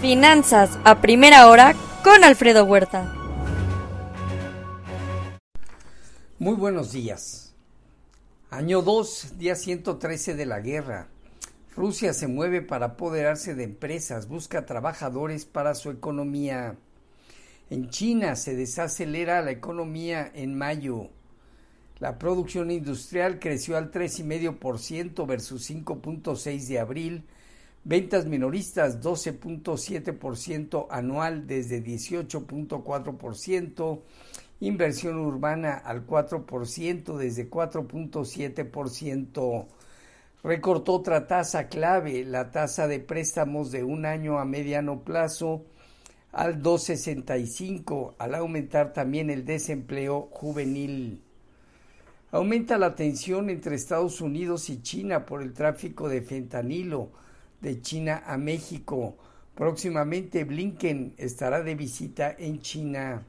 Finanzas a primera hora con Alfredo Huerta. Muy buenos días. Año 2, día 113 de la guerra. Rusia se mueve para apoderarse de empresas, busca trabajadores para su economía. En China se desacelera la economía en mayo. La producción industrial creció al 3,5% versus 5.6 de abril Ventas minoristas 12.7% anual desde 18.4%. Inversión urbana al 4% desde 4.7%. Recortó otra tasa clave, la tasa de préstamos de un año a mediano plazo al 2.65, al aumentar también el desempleo juvenil. Aumenta la tensión entre Estados Unidos y China por el tráfico de fentanilo de China a México. Próximamente Blinken estará de visita en China.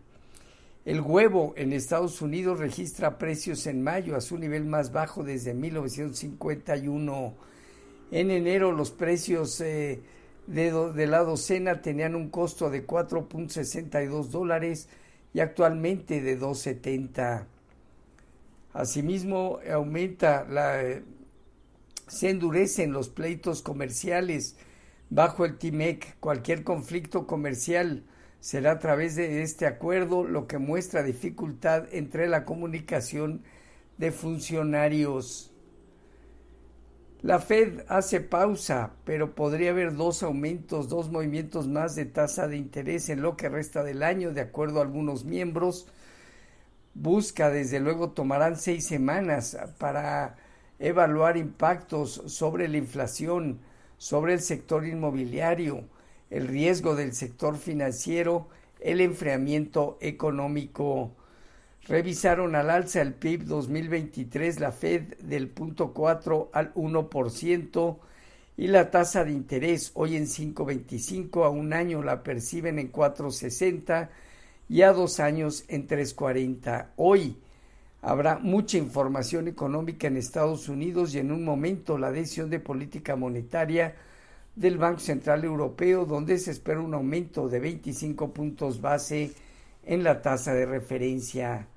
El huevo en Estados Unidos registra precios en mayo a su nivel más bajo desde 1951. En enero los precios eh, de, la docena tenían un costo de 4.62 dólares y actualmente de 2.70. Asimismo, aumenta la, se endurecen los pleitos comerciales bajo el TIMEC. Cualquier conflicto comercial será a través de este acuerdo, lo que muestra dificultad entre la comunicación de funcionarios. La Fed hace pausa, pero podría haber dos aumentos, dos movimientos más de tasa de interés en lo que resta del año, de acuerdo a algunos miembros. Busca, desde luego, tomarán seis semanas para evaluar impactos sobre la inflación, sobre el sector inmobiliario, el riesgo del sector financiero, el enfriamiento económico. Revisaron al alza el PIB 2023 la Fed del 0.4 al 1% y la tasa de interés hoy en 5.25 a un año la perciben en 4.60 y a dos años en 3.40. Hoy Habrá mucha información económica en Estados Unidos y en un momento la decisión de política monetaria del Banco Central Europeo, donde se espera un aumento de 25 puntos base en la tasa de referencia.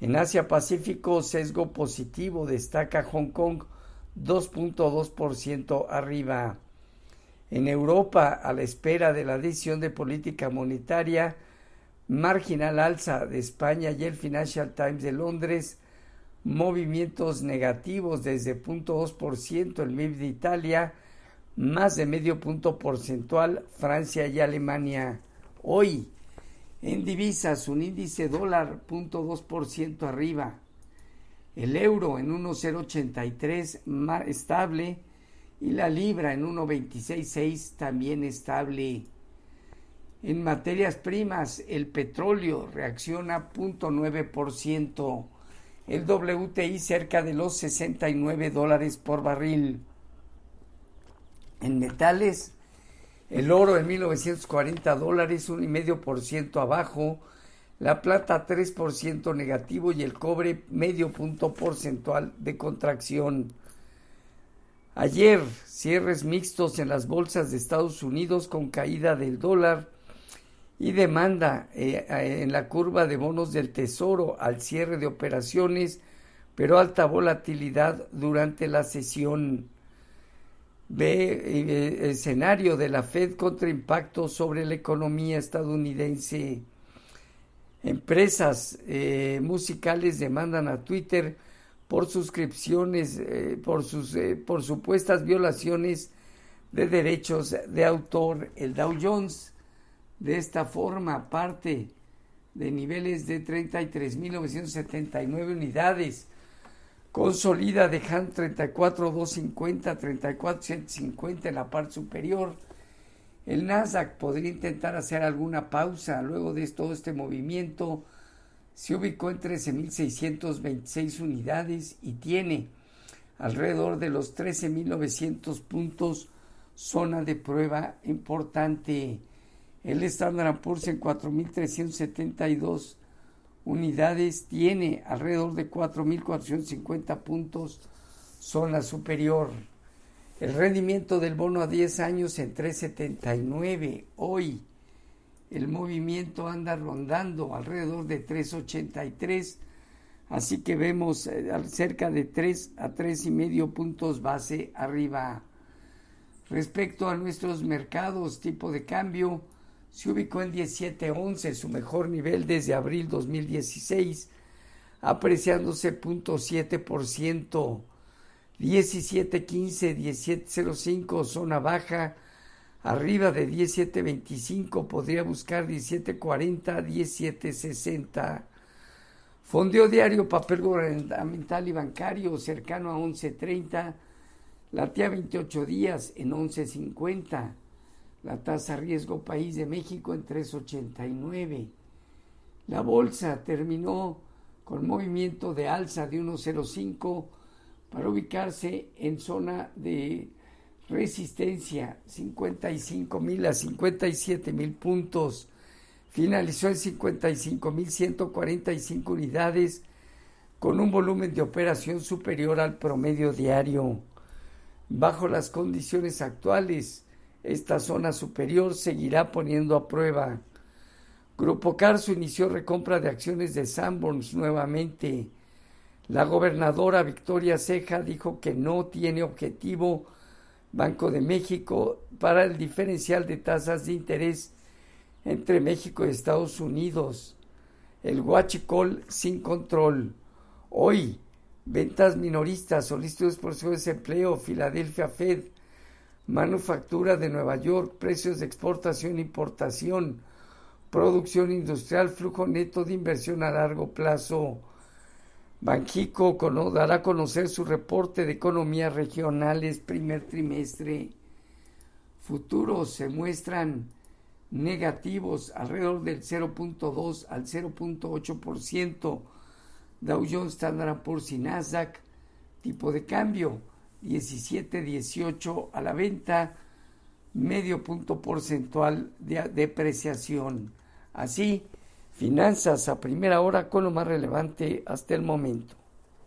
En Asia Pacífico, sesgo positivo, destaca Hong Kong 2.2% arriba. En Europa, a la espera de la decisión de política monetaria, marginal alza de España y el Financial Times de Londres, movimientos negativos desde 0.2% el MIB de Italia, más de medio punto porcentual Francia y Alemania. Hoy, en divisas, un índice dólar 0.2% arriba, el euro en 1.083 estable y la libra en 1.266 también estable. En materias primas, el petróleo reacciona 0.9%, el WTI cerca de los 69 dólares por barril. En metales, el oro en 1940 dólares, 1,5% abajo, la plata 3% negativo y el cobre medio punto porcentual de contracción. Ayer, cierres mixtos en las bolsas de Estados Unidos con caída del dólar y demanda eh, en la curva de bonos del Tesoro al cierre de operaciones, pero alta volatilidad durante la sesión. Ve eh, escenario de la Fed contra impacto sobre la economía estadounidense. Empresas eh, musicales demandan a Twitter por suscripciones, por sus por supuestas violaciones de derechos de autor. El Dow Jones de esta forma, parte de niveles de 33.979 unidades, consolida dejando 34.250, 34.150 en la parte superior. El Nasdaq podría intentar hacer alguna pausa luego de todo este movimiento. Se ubicó en 13.626 unidades y tiene alrededor de los 13.900 puntos zona de prueba importante. El Standard Poor's en 4.372 unidades tiene alrededor de 4.450 puntos zona superior. El rendimiento del bono a 10 años en 3.79. Hoy el movimiento anda rondando alrededor de 3.83. Así que vemos eh, cerca de 3 a 3 y medio puntos base arriba. Respecto a nuestros mercados, tipo de cambio, se ubicó en 17.11, su mejor nivel desde abril 2016, apreciándose 0.7%. 17.15, 17.05, zona baja, arriba de 17.25, podría buscar 17.40, 17.60. Fondeo diario, papel gubernamental y bancario cercano a 11.30 la TIA 28 días en 11.50. La tasa riesgo país de México en 3.89. La bolsa terminó con movimiento de alza de 1.05 para ubicarse en zona de resistencia 55 mil a 57 mil puntos. Finalizó en 55 mil 145 unidades con un volumen de operación superior al promedio diario. Bajo las condiciones actuales, esta zona superior seguirá poniendo a prueba. Grupo Carso inició recompra de acciones de Sanborns nuevamente. La gobernadora Victoria Ceja dijo que no tiene objetivo Banco de México para el diferencial de tasas de interés entre México y Estados Unidos. El Huachicol sin control. Hoy, ventas minoristas, solicitudes por su desempleo, Filadelfia Fed, manufactura de Nueva York, precios de exportación e importación, producción industrial, flujo neto de inversión a largo plazo. Banjico dará a conocer su reporte de economías regionales primer trimestre. Futuros se muestran negativos alrededor del 0.2 al 0.8% Dow Jones Standard Poor's y Nasdaq, tipo de cambio 17.18 a la venta, medio punto porcentual de depreciación. Así, finanzas a primera hora con lo más relevante hasta el momento.